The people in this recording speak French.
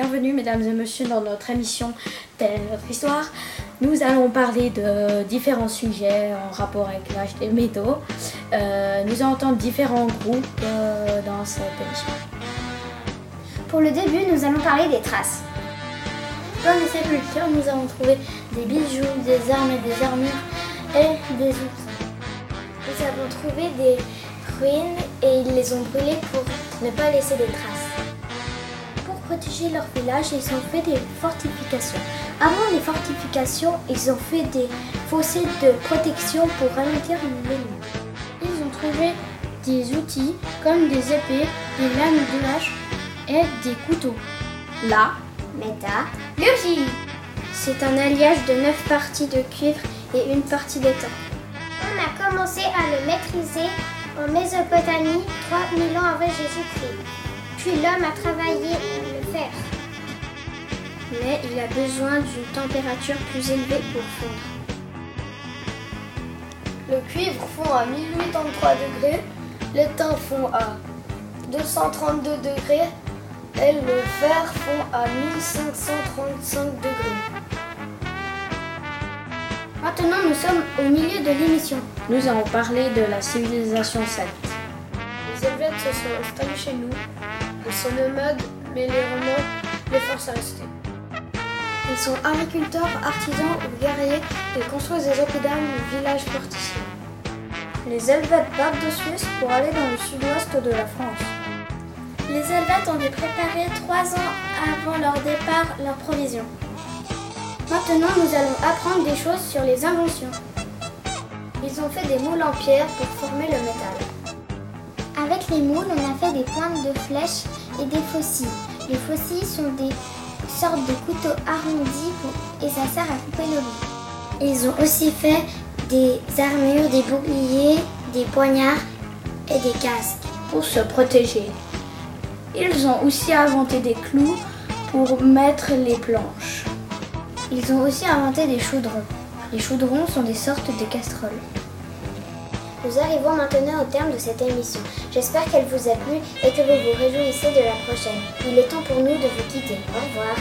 bienvenue mesdames et messieurs dans notre émission Telle notre histoire. Nous allons parler de différents sujets en rapport avec l'âge des métaux. Euh, nous allons entendre différents groupes euh, dans cette émission. Pour le début, nous allons parler des traces. Dans les sépultures, nous avons trouvé des bijoux, des armes et des armures et des outils. Nous avons trouvé des ruines et ils les ont brûlées pour ne pas laisser de traces. Pour protéger leur village, ils ont fait des fortifications. Avant les fortifications, ils ont fait des fossés de protection pour ralentir l'ennemi. Ils ont trouvé des outils comme des épées, des lames de hache et des couteaux. La métallurgie. C'est un alliage de 9 parties de cuivre et une partie d'étain. On a commencé à le maîtriser en Mésopotamie 3000 ans avant Jésus-Christ. L'homme a travaillé le fer. Mais il a besoin d'une température plus élevée pour fondre. Le cuivre fond à 1083 degrés, l'étain fond à 232 degrés et le fer fond à 1535 degrés. Maintenant, nous sommes au milieu de l'émission. Nous allons parler de la civilisation celte. Les Helvètes se sont installés chez nous. Ils sont nomades, mais les Romains les forcent à rester. Ils sont agriculteurs, artisans ou guerriers et construisent des oppidums ou villages fortifiés. Les Helvètes partent de Suisse pour aller dans le sud-ouest de la France. Les Helvètes ont dû préparer trois ans avant leur départ leurs provisions. Maintenant, nous allons apprendre des choses sur les inventions. Ils ont fait des moules en pierre pour former le métal. Avec les moules, on a fait des pointes de flèches et des faucilles. Les faucilles sont des sortes de couteaux arrondis et ça sert à couper le riz. Ils ont aussi fait des armures, des boucliers, des poignards et des casques. pour se protéger. Ils ont aussi inventé des clous pour mettre les planches. Ils ont aussi inventé des chaudrons. Les chaudrons sont des sortes de casseroles. Nous arrivons maintenant au terme de cette émission. J'espère qu'elle vous a plu et que vous vous réjouissez de la prochaine. Il est temps pour nous de vous quitter. Au revoir.